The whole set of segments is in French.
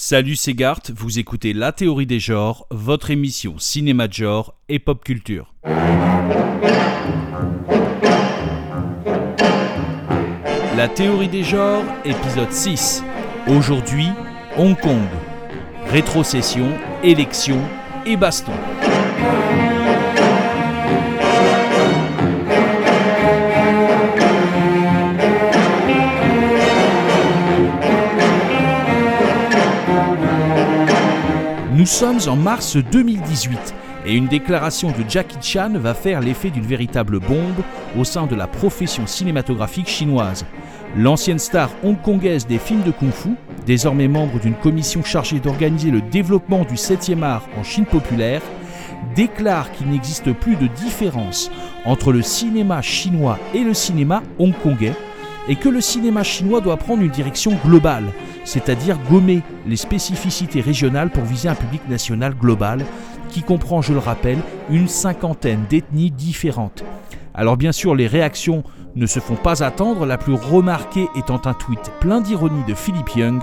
Salut, c'est Gart, vous écoutez La théorie des genres, votre émission cinéma de genre et pop culture. La théorie des genres, épisode 6. Aujourd'hui, Hong Kong. Rétrocession, élection et baston. Sommes en mars 2018 et une déclaration de Jackie Chan va faire l'effet d'une véritable bombe au sein de la profession cinématographique chinoise. L'ancienne star hongkongaise des films de kung-fu, désormais membre d'une commission chargée d'organiser le développement du 7e art en Chine populaire, déclare qu'il n'existe plus de différence entre le cinéma chinois et le cinéma hongkongais et que le cinéma chinois doit prendre une direction globale, c'est-à-dire gommer les spécificités régionales pour viser un public national global qui comprend, je le rappelle, une cinquantaine d'ethnies différentes. Alors bien sûr, les réactions ne se font pas attendre, la plus remarquée étant un tweet plein d'ironie de Philip Young,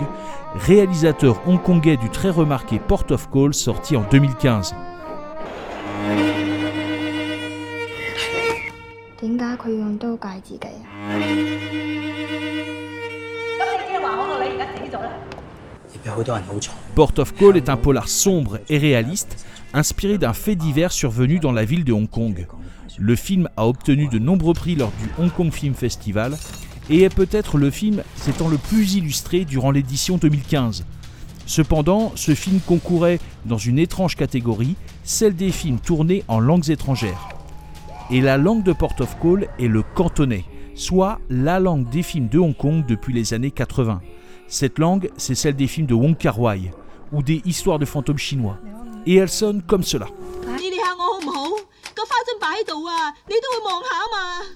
réalisateur hongkongais du très remarqué Port of Call sorti en 2015. 点解佢要用刀戒自己啊？咁你即系话我个女而家死咗啦？入边好多人好嘈。 Port of Call est un polar sombre et réaliste, inspiré d'un fait divers survenu dans la ville de Hong Kong. Le film a obtenu de nombreux prix lors du Hong Kong Film Festival et est peut-être le film s'étant le plus illustré durant l'édition 2015. Cependant, ce film concourait dans une étrange catégorie, celle des films tournés en langues étrangères. et la langue de port of call est le cantonais, soit la langue des films de Hong Kong depuis les années 80. Cette langue, c'est celle des films de Wong Kar-wai ou des histoires de fantômes chinois. Et elle sonne comme cela.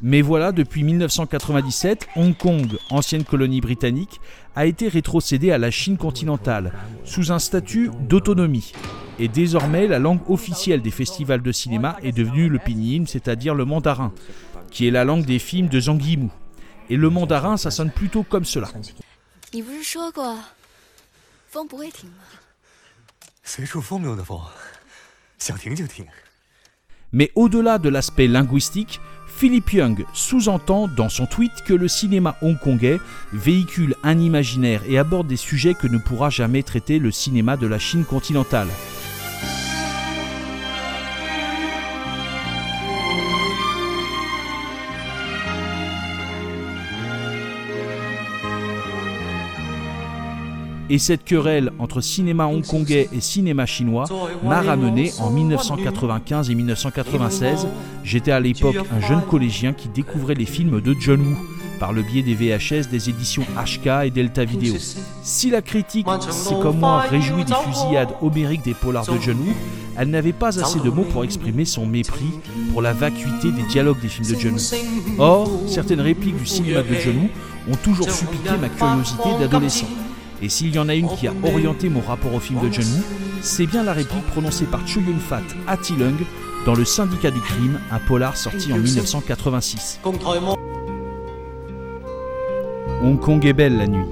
Mais voilà, depuis 1997, Hong Kong, ancienne colonie britannique, a été rétrocédée à la Chine continentale, sous un statut d'autonomie. Et désormais, la langue officielle des festivals de cinéma est devenue le pinyin, c'est-à-dire le mandarin, qui est la langue des films de Zhang Yimou. Et le mandarin, ça sonne plutôt comme cela. Mais au-delà de l'aspect linguistique, Philippe Young sous-entend dans son tweet que le cinéma hongkongais véhicule un imaginaire et aborde des sujets que ne pourra jamais traiter le cinéma de la Chine continentale. Et cette querelle entre cinéma hongkongais et cinéma chinois m'a ramené en 1995 et 1996. J'étais à l'époque un jeune collégien qui découvrait les films de John Woo par le biais des VHS des éditions HK et Delta Video. Si la critique s'est comme moi réjouie des fusillades homériques des polars de John Woo, elle n'avait pas assez de mots pour exprimer son mépris pour la vacuité des dialogues des films de John Woo. Or, certaines répliques du cinéma de John Woo ont toujours suppliqué ma curiosité d'adolescent. Et s'il y en a une qui a orienté mon rapport au film de John Woo, c'est bien la réplique prononcée par Cho Yun Fat à Tilung dans Le Syndicat du crime, un polar sorti en 1986. Hong Kong est belle la nuit.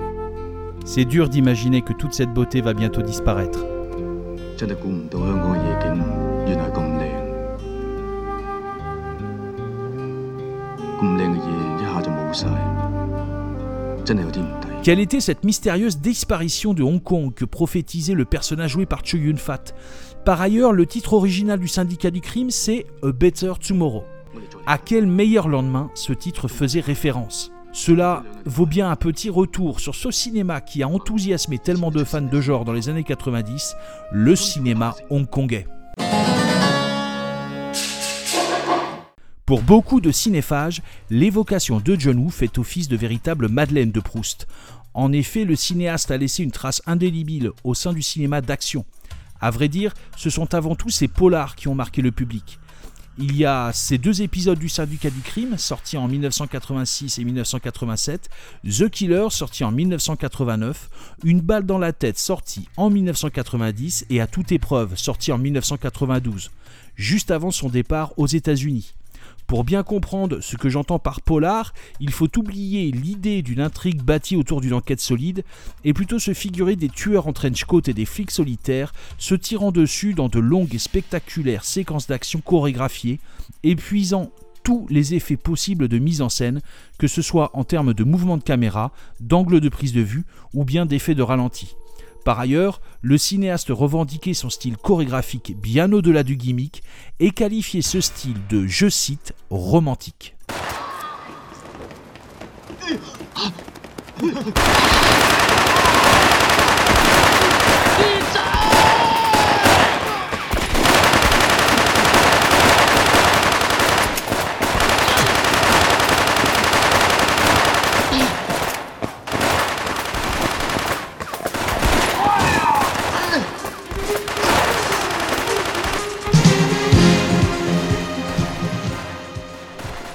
C'est dur d'imaginer que toute cette beauté va bientôt disparaître. Quelle était cette mystérieuse disparition de Hong Kong que prophétisait le personnage joué par Chu Yun-fat? Par ailleurs, le titre original du syndicat du crime, c'est A Better Tomorrow. À quel meilleur lendemain ce titre faisait référence? Cela vaut bien un petit retour sur ce cinéma qui a enthousiasmé tellement de fans de genre dans les années 90, le cinéma hongkongais. Pour beaucoup de cinéphages, l'évocation de John Woo fait office de véritable Madeleine de Proust. En effet, le cinéaste a laissé une trace indélébile au sein du cinéma d'action. À vrai dire, ce sont avant tout ces polars qui ont marqué le public. Il y a ces deux épisodes du Syndicat du crime, sortis en 1986 et 1987, The Killer, sorti en 1989, Une balle dans la tête, sorti en 1990, et À toute épreuve, sorti en 1992, juste avant son départ aux États-Unis. Pour bien comprendre ce que j'entends par polar, il faut oublier l'idée d'une intrigue bâtie autour d'une enquête solide et plutôt se figurer des tueurs en trench coat et des flics solitaires se tirant dessus dans de longues et spectaculaires séquences d'action chorégraphiées, épuisant tous les effets possibles de mise en scène, que ce soit en termes de mouvement de caméra, d'angle de prise de vue ou bien d'effets de ralenti. Par ailleurs, le cinéaste revendiquait son style chorégraphique bien au-delà du gimmick et qualifiait ce style de, je cite, romantique.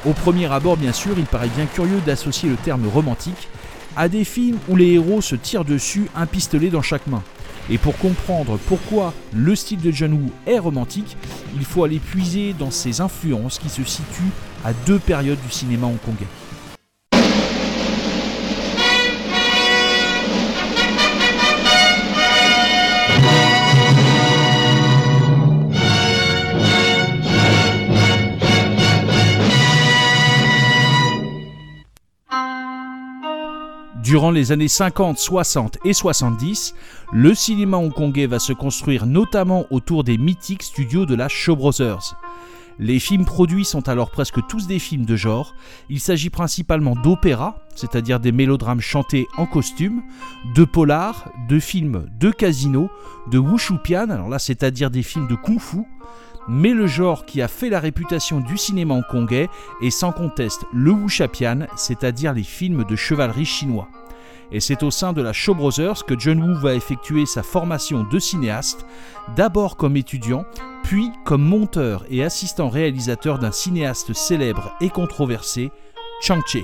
Au premier abord, bien sûr, il paraît bien curieux d'associer le terme romantique à des films où les héros se tirent dessus un pistolet dans chaque main. Et pour comprendre pourquoi le style de John Woo est romantique, il faut aller puiser dans ses influences qui se situent à deux périodes du cinéma hongkongais. Durant les années 50, 60 et 70, le cinéma hongkongais va se construire notamment autour des mythiques studios de la Shaw Brothers. Les films produits sont alors presque tous des films de genre. Il s'agit principalement d'opéra, c'est-à-dire des mélodrames chantés en costume, de polar, de films de casino, de wushupian, alors là c'est-à-dire des films de kung-fu, mais le genre qui a fait la réputation du cinéma hongkongais est sans conteste le wuxapian, c'est-à-dire les films de chevalerie chinois. Et c'est au sein de la Shaw Brothers que John Woo va effectuer sa formation de cinéaste, d'abord comme étudiant, puis comme monteur et assistant réalisateur d'un cinéaste célèbre et controversé, Chang Che.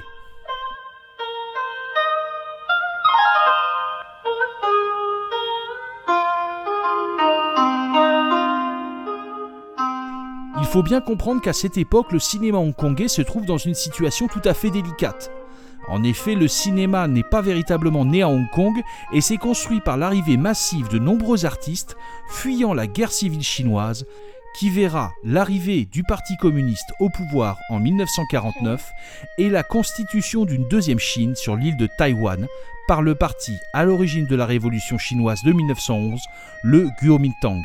Il faut bien comprendre qu'à cette époque, le cinéma hongkongais se trouve dans une situation tout à fait délicate. En effet, le cinéma n'est pas véritablement né à Hong Kong et s'est construit par l'arrivée massive de nombreux artistes fuyant la guerre civile chinoise qui verra l'arrivée du Parti communiste au pouvoir en 1949 et la constitution d'une deuxième Chine sur l'île de Taïwan par le parti à l'origine de la révolution chinoise de 1911, le Kuomintang.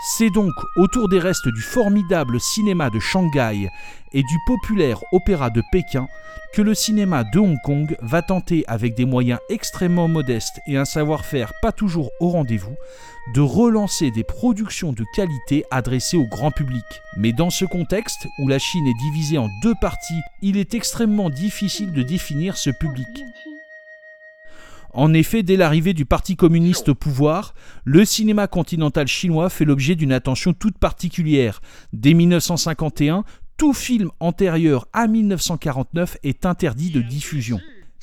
C'est donc autour des restes du formidable cinéma de Shanghai et du populaire opéra de Pékin que le cinéma de Hong Kong va tenter, avec des moyens extrêmement modestes et un savoir-faire pas toujours au rendez-vous, de relancer des productions de qualité adressées au grand public. Mais dans ce contexte, où la Chine est divisée en deux parties, il est extrêmement difficile de définir ce public. En effet, dès l'arrivée du Parti communiste au pouvoir, le cinéma continental chinois fait l'objet d'une attention toute particulière. Dès 1951, tout film antérieur à 1949 est interdit de diffusion.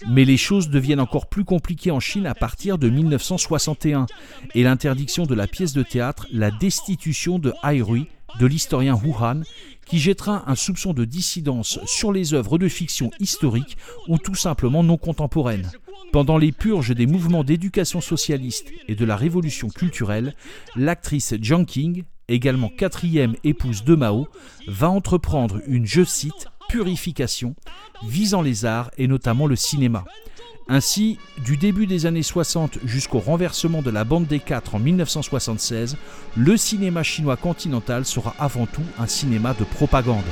Mais les choses deviennent encore plus compliquées en Chine à partir de 1961 et l'interdiction de la pièce de théâtre, la destitution de Hai Rui, de l'historien Wu Han, qui jettera un soupçon de dissidence sur les œuvres de fiction historiques ou tout simplement non contemporaines. Pendant les purges des mouvements d'éducation socialiste et de la révolution culturelle, l'actrice Jiang Qing, également quatrième épouse de Mao, va entreprendre une, je cite, purification visant les arts et notamment le cinéma. Ainsi, du début des années 60 jusqu'au renversement de la bande des quatre en 1976, le cinéma chinois continental sera avant tout un cinéma de propagande.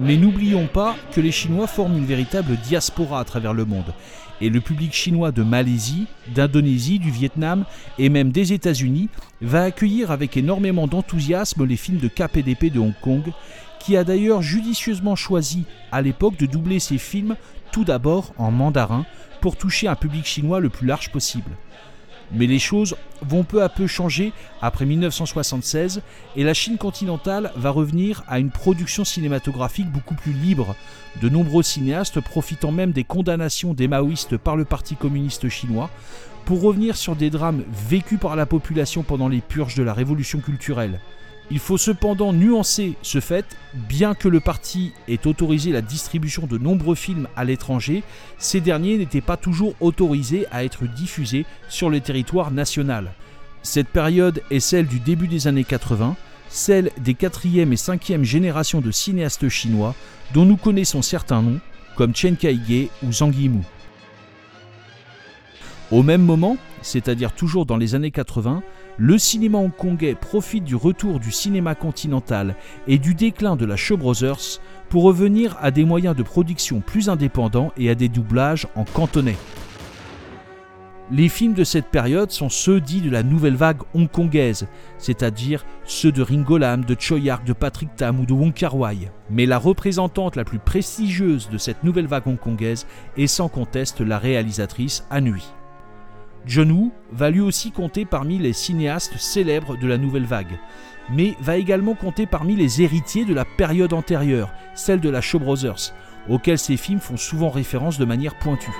Mais n'oublions pas que les Chinois forment une véritable diaspora à travers le monde. Et le public chinois de Malaisie, d'Indonésie, du Vietnam et même des États-Unis va accueillir avec énormément d'enthousiasme les films de KPDP de Hong Kong, qui a d'ailleurs judicieusement choisi à l'époque de doubler ses films tout d'abord en mandarin pour toucher un public chinois le plus large possible. Mais les choses vont peu à peu changer après 1976 et la Chine continentale va revenir à une production cinématographique beaucoup plus libre, de nombreux cinéastes profitant même des condamnations des maoïstes par le Parti communiste chinois pour revenir sur des drames vécus par la population pendant les purges de la révolution culturelle. Il faut cependant nuancer ce fait, bien que le parti ait autorisé la distribution de nombreux films à l'étranger, ces derniers n'étaient pas toujours autorisés à être diffusés sur le territoire national. Cette période est celle du début des années 80, celle des quatrième et cinquième générations de cinéastes chinois dont nous connaissons certains noms, comme Chen Kaige ou Zhang Yimou. Au même moment, c'est-à-dire toujours dans les années 80, le cinéma hongkongais profite du retour du cinéma continental et du déclin de la Shaw Brothers pour revenir à des moyens de production plus indépendants et à des doublages en cantonais. Les films de cette période sont ceux dits de la nouvelle vague hongkongaise, c'est-à-dire ceux de Ringo Lam, de Choi Ark, de Patrick Tam ou de Wong Kar-wai. Mais la représentante la plus prestigieuse de cette nouvelle vague hongkongaise est sans conteste la réalisatrice Anui. John Woo va lui aussi compter parmi les cinéastes célèbres de la nouvelle vague, mais va également compter parmi les héritiers de la période antérieure, celle de la Shaw Brothers, auxquels ses films font souvent référence de manière pointue.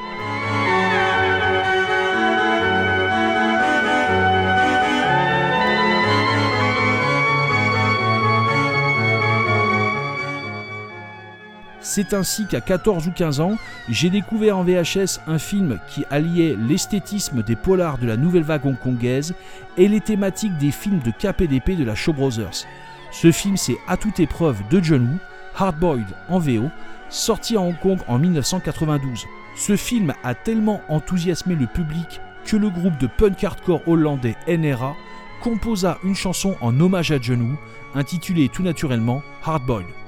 C'est ainsi qu'à 14 ou 15 ans, j'ai découvert en VHS un film qui alliait l'esthétisme des polars de la nouvelle vague hongkongaise et les thématiques des films de KPDP de la Shaw Brothers. Ce film, c'est À toute épreuve de John Woo, Hardboiled en VO, sorti à Hong Kong en 1992. Ce film a tellement enthousiasmé le public que le groupe de punk hardcore hollandais NRA composa une chanson en hommage à John Woo, intitulée tout naturellement Hardboiled.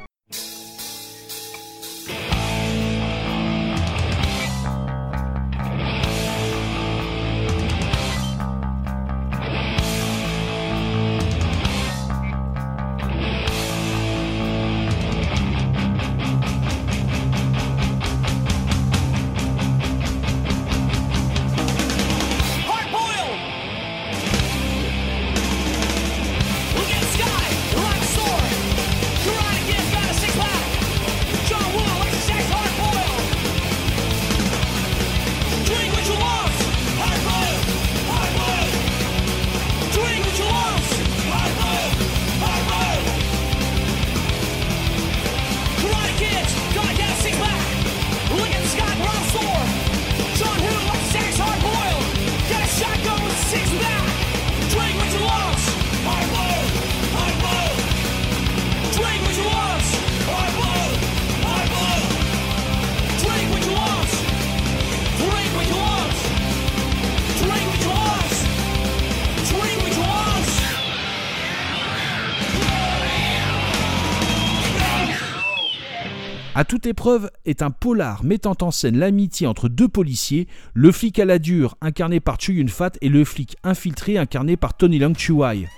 À toute épreuve est un polar mettant en scène l'amitié entre deux policiers, le flic à la dure incarné par Chu Yun-fat et le flic infiltré incarné par Tony Leung Chuai.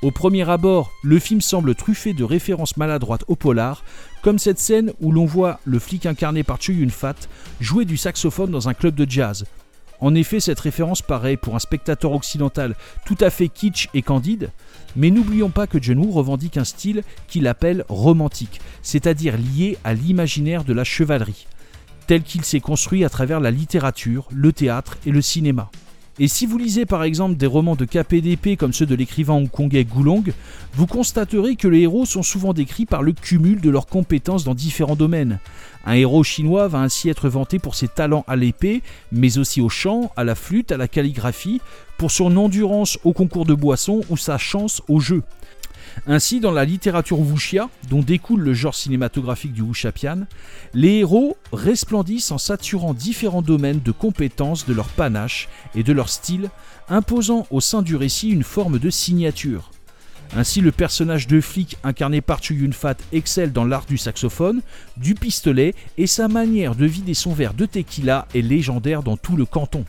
Au premier abord, le film semble truffé de références maladroites au polar, comme cette scène où l'on voit le flic incarné par Chu Yun-fat jouer du saxophone dans un club de jazz. En effet, cette référence paraît pour un spectateur occidental tout à fait kitsch et candide, mais n'oublions pas que John Woo revendique un style qu'il appelle romantique, c'est-à-dire lié à l'imaginaire de la chevalerie, tel qu'il s'est construit à travers la littérature, le théâtre et le cinéma. Et si vous lisez par exemple des romans de KPDP comme ceux de l'écrivain hongkongais Gulong, vous constaterez que les héros sont souvent décrits par le cumul de leurs compétences dans différents domaines. Un héros chinois va ainsi être vanté pour ses talents à l'épée, mais aussi au chant, à la flûte, à la calligraphie, pour son endurance au concours de boissons ou sa chance au jeu. Ainsi, dans la littérature wuxia, dont découle le genre cinématographique du wuxapian, les héros resplendissent en saturant différents domaines de compétences de leur panache et de leur style, imposant au sein du récit une forme de signature. Ainsi, le personnage de flic incarné par Chu Yun-fat excelle dans l'art du saxophone, du pistolet, et sa manière de vider son verre de tequila est légendaire dans tout le canton.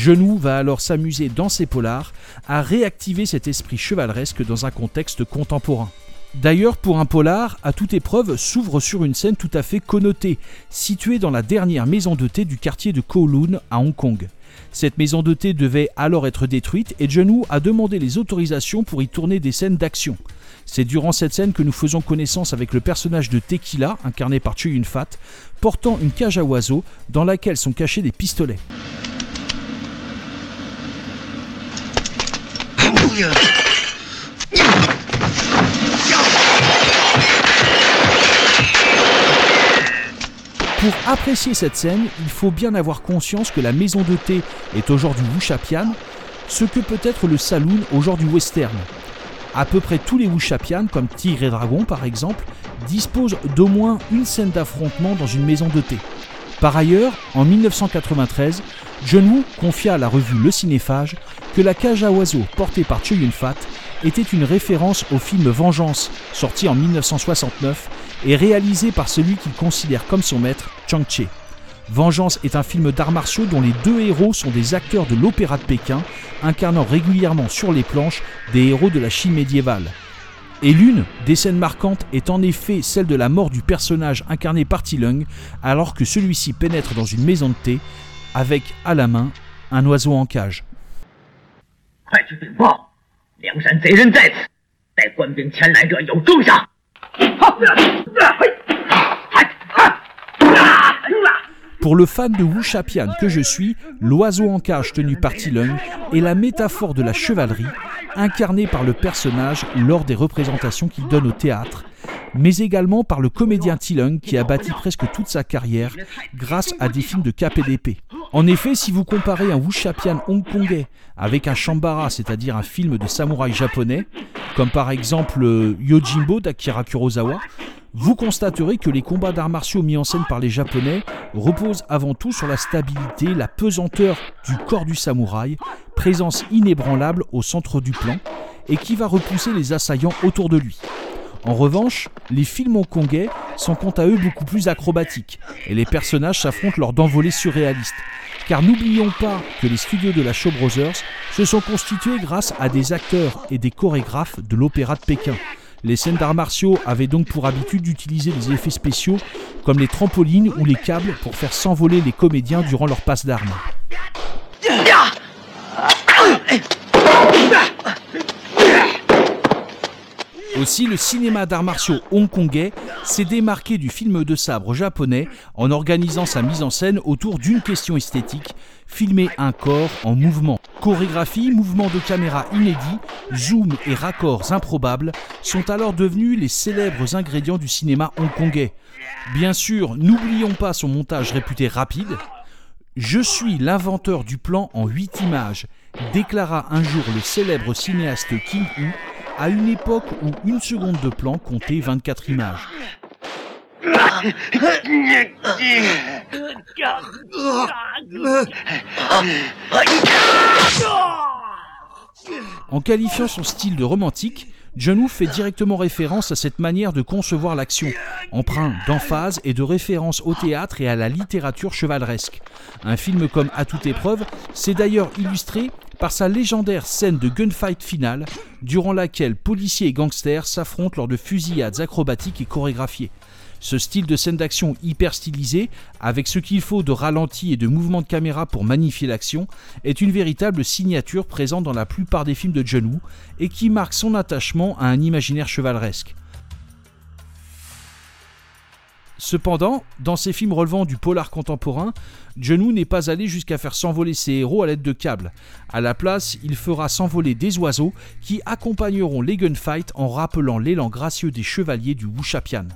Genou va alors s'amuser dans ses polars à réactiver cet esprit chevaleresque dans un contexte contemporain. D'ailleurs, pour un polar, à toute épreuve s'ouvre sur une scène tout à fait connotée, située dans la dernière maison de thé du quartier de Kowloon à Hong Kong. Cette maison de thé devait alors être détruite et Genou a demandé les autorisations pour y tourner des scènes d'action. C'est durant cette scène que nous faisons connaissance avec le personnage de Tequila, incarné par Chu Yun-fat, portant une cage à oiseaux dans laquelle sont cachés des pistolets. Pour apprécier cette scène, il faut bien avoir conscience que la maison de thé est aujourd'hui Wuchapian, ce que peut être le saloon aujourd'hui western. À peu près tous les Wuchapian, comme Tigre et Dragon par exemple, disposent d'au moins une scène d'affrontement dans une maison de thé. Par ailleurs, en 1993, John Woo confia à la revue Le Cinéphage que la cage à oiseaux portée par Cho Yun-fat était une référence au film Vengeance, sorti en 1969 et réalisé par celui qu'il considère comme son maître, Chang Che. Vengeance est un film d'arts martiaux dont les deux héros sont des acteurs de l'opéra de Pékin, incarnant régulièrement sur les planches des héros de la Chine médiévale. Et l'une des scènes marquantes est en effet celle de la mort du personnage incarné par Tilung, alors que celui-ci pénètre dans une maison de thé avec à la main un oiseau en cage. Pour le fan de Wu Shapian que je suis, l'oiseau en cage tenu par Tilung est la métaphore de la chevalerie, incarnée par le personnage lors des représentations qu'il donne au théâtre, mais également par le comédien Tilung qui a bâti presque toute sa carrière grâce à des films de KPDP. En effet, si vous comparez un Wuxapian hongkongais avec un Shambara, c'est-à-dire un film de samouraï japonais, comme par exemple euh, Yojimbo d'Akira Kurosawa, vous constaterez que les combats d'arts martiaux mis en scène par les Japonais reposent avant tout sur la stabilité, la pesanteur du corps du samouraï, présence inébranlable au centre du plan, et qui va repousser les assaillants autour de lui. En revanche, les films hongkongais sont quant à eux beaucoup plus acrobatiques, et les personnages s'affrontent lors d'envolées surréalistes. Car n'oublions pas que les studios de la Shaw Brothers se sont constitués grâce à des acteurs et des chorégraphes de l'opéra de Pékin. Les scènes d'arts martiaux avaient donc pour habitude d'utiliser des effets spéciaux comme les trampolines ou les câbles pour faire s'envoler les comédiens durant leur passe d'armes. Aussi, le cinéma d'arts martiaux hongkongais s'est démarqué du film de sabre japonais en organisant sa mise en scène autour d'une question esthétique, filmer un corps en mouvement. Chorégraphie, mouvements de caméra inédits, zoom et raccords improbables sont alors devenus les célèbres ingrédients du cinéma hongkongais. Bien sûr, n'oublions pas son montage réputé rapide. Je suis l'inventeur du plan en 8 images, déclara un jour le célèbre cinéaste King Hu à une époque où une seconde de plan comptait 24 images. En qualifiant son style de romantique, John Woo fait directement référence à cette manière de concevoir l'action, emprunt d'emphase et de référence au théâtre et à la littérature chevaleresque. Un film comme À toute épreuve s'est d'ailleurs illustré par sa légendaire scène de gunfight finale, durant laquelle policiers et gangsters s'affrontent lors de fusillades acrobatiques et chorégraphiées. Ce style de scène d'action hyper stylisé, avec ce qu'il faut de ralenti et de mouvement de caméra pour magnifier l'action, est une véritable signature présente dans la plupart des films de John Woo et qui marque son attachement à un imaginaire chevaleresque. Cependant, dans ces films relevant du polar contemporain, John Woo n'est pas allé jusqu'à faire s'envoler ses héros à l'aide de câbles. À la place, il fera s'envoler des oiseaux qui accompagneront les gunfights en rappelant l'élan gracieux des chevaliers du Wuchapian.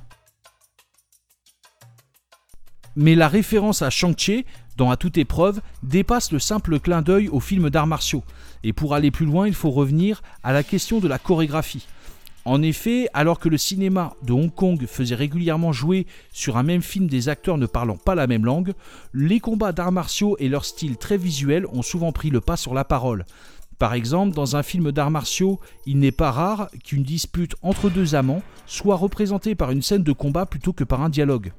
Mais la référence à Shang-Chi, dans À toute épreuve, dépasse le simple clin d'œil au film d'arts martiaux. Et pour aller plus loin, il faut revenir à la question de la chorégraphie. En effet, alors que le cinéma de Hong Kong faisait régulièrement jouer sur un même film des acteurs ne parlant pas la même langue, les combats d'arts martiaux et leur style très visuel ont souvent pris le pas sur la parole. Par exemple, dans un film d'arts martiaux, il n'est pas rare qu'une dispute entre deux amants soit représentée par une scène de combat plutôt que par un dialogue.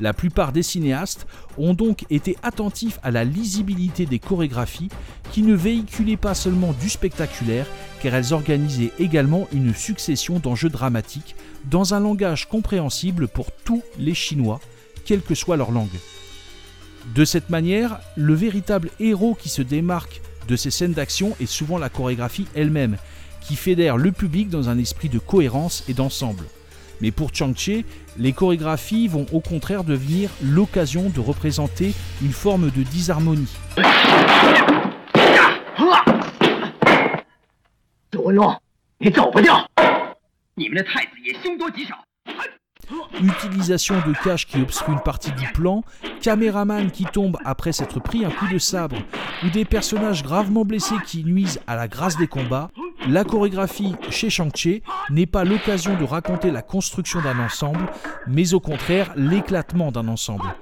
La plupart des cinéastes ont donc été attentifs à la lisibilité des chorégraphies qui ne véhiculaient pas seulement du spectaculaire, car elles organisaient également une succession d'enjeux dramatiques dans un langage compréhensible pour tous les Chinois, quelle que soit leur langue. De cette manière, le véritable héros qui se démarque de ces scènes d'action est souvent la chorégraphie elle-même, qui fédère le public dans un esprit de cohérence et d'ensemble. Mais pour Chang-Che, les chorégraphies vont au contraire devenir l'occasion de représenter une forme de disharmonie. Utilisation de cache qui obstrue une partie du plan, caméraman qui tombe après s'être pris un coup de sabre, ou des personnages gravement blessés qui nuisent à la grâce des combats, la chorégraphie chez Shang-Chi n'est pas l'occasion de raconter la construction d'un ensemble, mais au contraire l'éclatement d'un ensemble.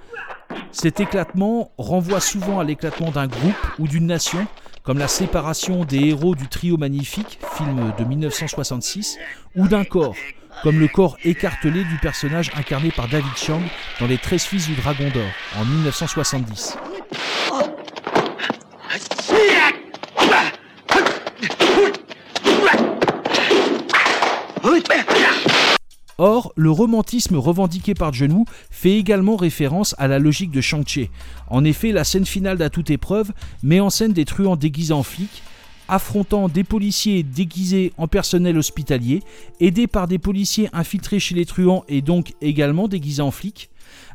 Cet éclatement renvoie souvent à l'éclatement d'un groupe ou d'une nation, comme la séparation des héros du trio magnifique, film de 1966, ou d'un corps, comme le corps écartelé du personnage incarné par David Chang dans Les 13 fils du dragon d'or en 1970. Or, le romantisme revendiqué par Wu fait également référence à la logique de Shang-Chi. En effet, la scène finale d'À toute épreuve met en scène des truands déguisés en flics, affrontant des policiers déguisés en personnel hospitalier, aidés par des policiers infiltrés chez les truands et donc également déguisés en flics.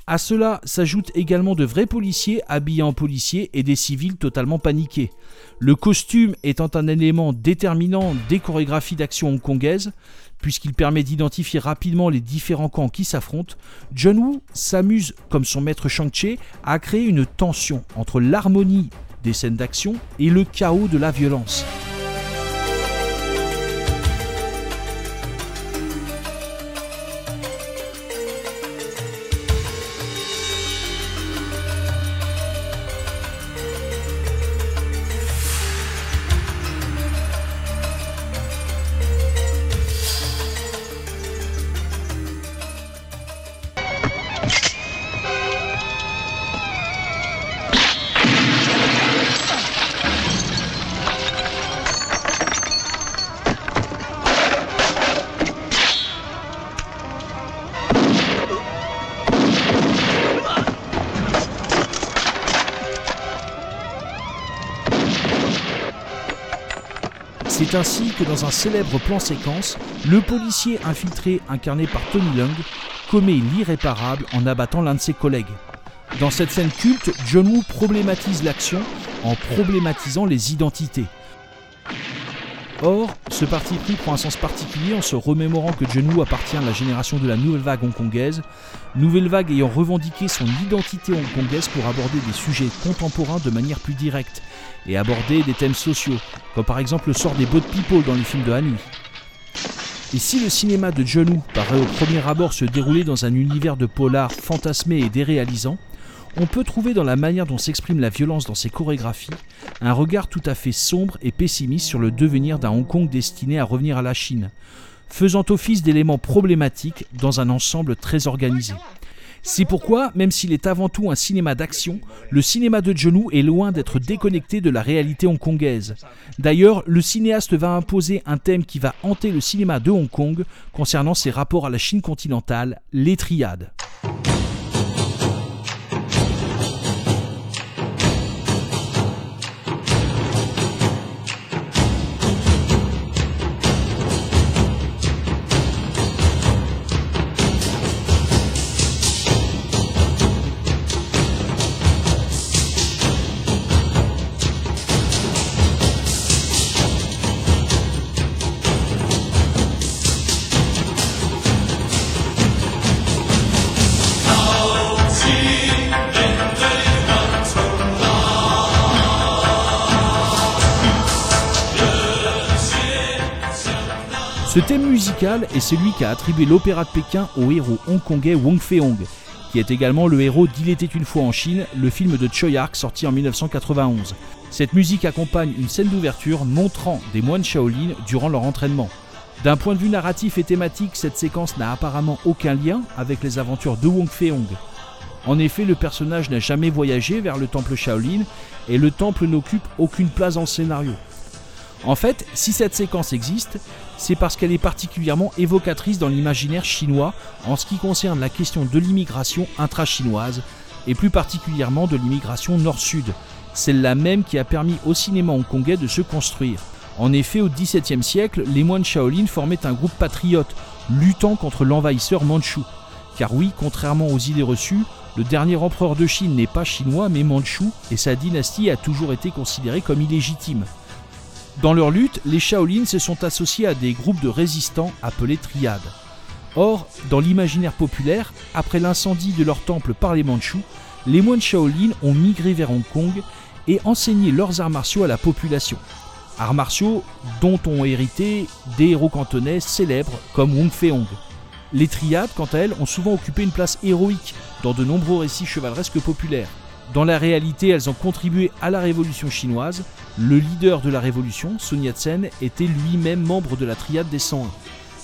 À cela s'ajoutent également de vrais policiers habillés en policiers et des civils totalement paniqués. Le costume étant un élément déterminant des chorégraphies d'action hongkongaises, puisqu'il permet d'identifier rapidement les différents camps qui s'affrontent, John Woo s'amuse, comme son maître Shang-Chi, à créer une tension entre l'harmonie des scènes d'action et le chaos de la violence. C'est ainsi que dans un célèbre plan séquence, le policier infiltré incarné par Tony Leung commet l'irréparable en abattant l'un de ses collègues. Dans cette scène culte, John Woo problématise l'action en problématisant les identités. Or, ce parti pris prend un sens particulier en se remémorant que John Woo appartient à la génération de la nouvelle vague hongkongaise, nouvelle vague ayant revendiqué son identité hongkongaise pour aborder des sujets contemporains de manière plus directe et aborder des thèmes sociaux, comme par exemple le sort des boat people dans les films de Hanui. Et si le cinéma de John Woo paraît au premier abord se dérouler dans un univers de polar fantasmé et déréalisant, on peut trouver dans la manière dont s'exprime la violence dans ses chorégraphies un regard tout à fait sombre et pessimiste sur le devenir d'un Hong Kong destiné à revenir à la Chine, faisant office d'éléments problématiques dans un ensemble très organisé. C'est pourquoi, même s'il est avant tout un cinéma d'action, le cinéma de John est loin d'être déconnecté de la réalité hongkongaise. D'ailleurs, le cinéaste va imposer un thème qui va hanter le cinéma de Hong Kong concernant ses rapports à la Chine continentale, les triades. Musical est celui qu'a attribué l'opéra de Pékin au héros hongkongais Wong Fei-hong, qui est également le héros d'Il était une fois en Chine, le film de Choi Ark sorti en 1991. Cette musique accompagne une scène d'ouverture montrant des moines Shaolin durant leur entraînement. D'un point de vue narratif et thématique, cette séquence n'a apparemment aucun lien avec les aventures de Wong Fei-hong. En effet, le personnage n'a jamais voyagé vers le temple Shaolin et le temple n'occupe aucune place dans le scénario. En fait, si cette séquence existe, c'est parce qu'elle est particulièrement évocatrice dans l'imaginaire chinois en ce qui concerne la question de l'immigration intra-chinoise et plus particulièrement de l'immigration nord-sud, celle-là même qui a permis au cinéma hongkongais de se construire. En effet, au XVIIe siècle, les moines Shaolin formaient un groupe patriote luttant contre l'envahisseur mandchou. Car oui, contrairement aux idées reçues, le dernier empereur de Chine n'est pas chinois mais mandchou et sa dynastie a toujours été considérée comme illégitime. Dans leur lutte, les Shaolins se sont associés à des groupes de résistants appelés triades. Or, dans l'imaginaire populaire, après l'incendie de leur temple par les Mandchous, les moines Shaolin ont migré vers Hong Kong et enseigné leurs arts martiaux à la population. Arts martiaux dont ont hérité des héros cantonais célèbres comme Wong Fei-hong. Les triades, quant à elles, ont souvent occupé une place héroïque dans de nombreux récits chevaleresques populaires. Dans la réalité, elles ont contribué à la révolution chinoise. Le leader de la révolution, Sun Yat-sen, était lui-même membre de la triade des 101.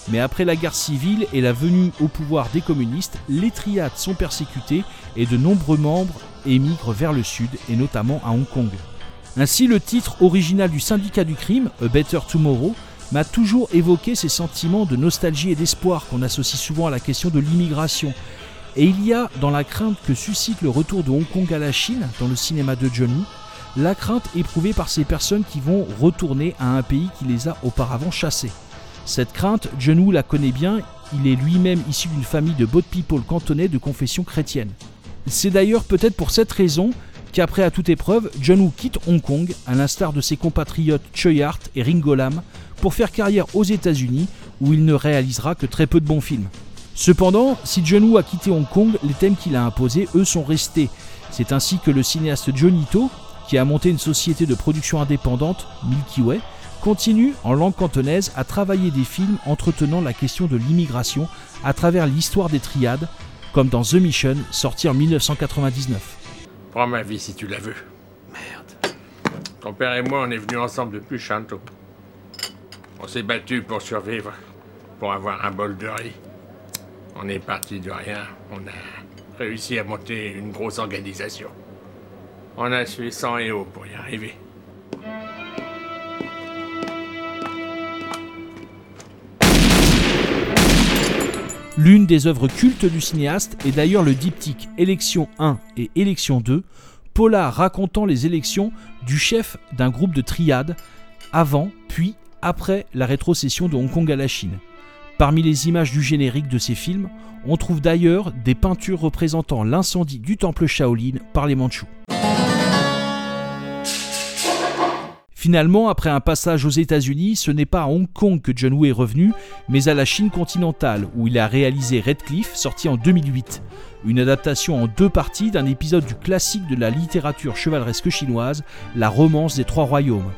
Mais après la guerre civile et la venue au pouvoir des communistes, les triades sont persécutées et de nombreux membres émigrent vers le sud et notamment à Hong Kong. Ainsi, le titre original du syndicat du crime, A Better Tomorrow, m'a toujours évoqué ces sentiments de nostalgie et d'espoir qu'on associe souvent à la question de l'immigration. Et il y a, dans la crainte que suscite le retour de Hong Kong à la Chine, dans le cinéma de John Woo, la crainte éprouvée par ces personnes qui vont retourner à un pays qui les a auparavant chassés. Cette crainte, John Woo la connaît bien, il est lui-même issu d'une famille de boat people cantonais de confession chrétienne. C'est d'ailleurs peut-être pour cette raison qu'après à toute épreuve, John Woo quitte Hong Kong, à l'instar de ses compatriotes Choi Hart et Ringo Lam, pour faire carrière aux États-Unis, où il ne réalisera que très peu de bons films. Cependant, si John Woo a quitté Hong Kong, les thèmes qu'il a imposés, eux, sont restés. C'est ainsi que le cinéaste Johnny To, qui a monté une société de production indépendante, Milky Way, continue en langue cantonaise à travailler des films entretenant la question de l'immigration à travers l'histoire des triades, comme dans The Mission, sorti en 1999. Prends ma vie si tu la veux. Merde. Ton père et moi, on est venus ensemble depuis Shantou. On s'est battu pour survivre, pour avoir un bol de riz. On est parti de rien. On a réussi à monter une grosse organisation. On a suivi 100 et haut pour y arriver. L'une des œuvres cultes du cinéaste est d'ailleurs le diptyque Élection 1 et Élection 2, polar racontant les élections du chef d'un groupe de triades avant puis après la rétrocession de Hong Kong à la Chine. Parmi les images du générique de ces films, on trouve d'ailleurs des peintures représentant l'incendie du temple Shaolin par les Mandchous. Finalement, après un passage aux États-Unis, ce n'est pas à Hong Kong que John Woo est revenu, mais à la Chine continentale, où il a réalisé Red Cliff, sorti en 2008. Une adaptation en deux parties d'un épisode du classique de la littérature chevaleresque chinoise, La Romance des Trois Royaumes.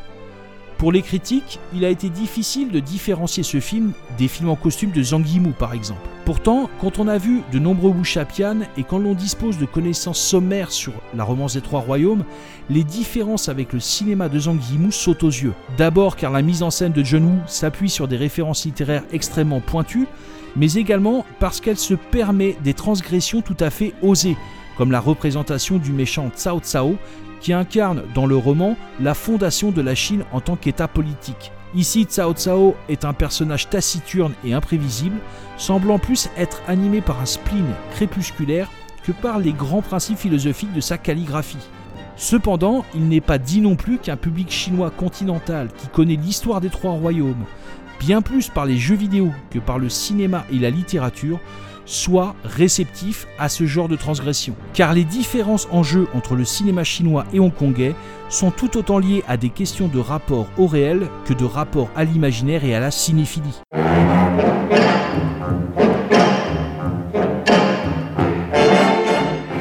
Pour les critiques, il a été difficile de différencier ce film des films en costume de Zhang Yimou par exemple. Pourtant, quand on a vu de nombreux Wuxia-pian et quand l'on dispose de connaissances sommaires sur la romance des Trois Royaumes, les différences avec le cinéma de Zhang Yimou sautent aux yeux. D'abord car la mise en scène de John Woo s'appuie sur des références littéraires extrêmement pointues, mais également parce qu'elle se permet des transgressions tout à fait osées, comme la représentation du méchant Cao Cao qui incarne dans le roman la fondation de la Chine en tant qu'État politique. Ici, Cao Cao est un personnage taciturne et imprévisible, semblant plus être animé par un spleen crépusculaire que par les grands principes philosophiques de sa calligraphie. Cependant, il n'est pas dit non plus qu'un public chinois continental qui connaît l'histoire des trois royaumes, bien plus par les jeux vidéo que par le cinéma et la littérature, soit réceptif à ce genre de transgression. Car les différences en jeu entre le cinéma chinois et hongkongais sont tout autant liées à des questions de rapport au réel que de rapport à l'imaginaire et à la cinéphilie.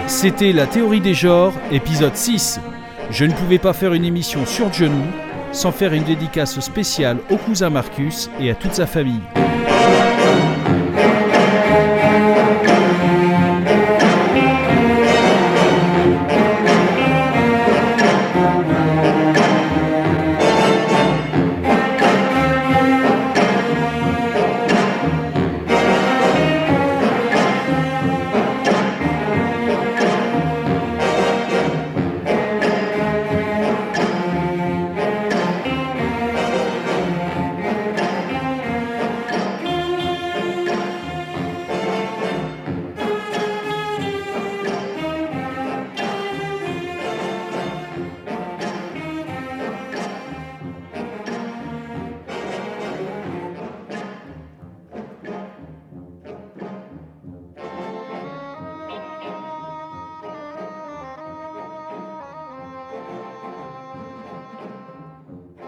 C'était La théorie des genres, épisode 6. Je ne pouvais pas faire une émission sur John sans faire une dédicace spéciale au cousin Marcus et à toute sa famille.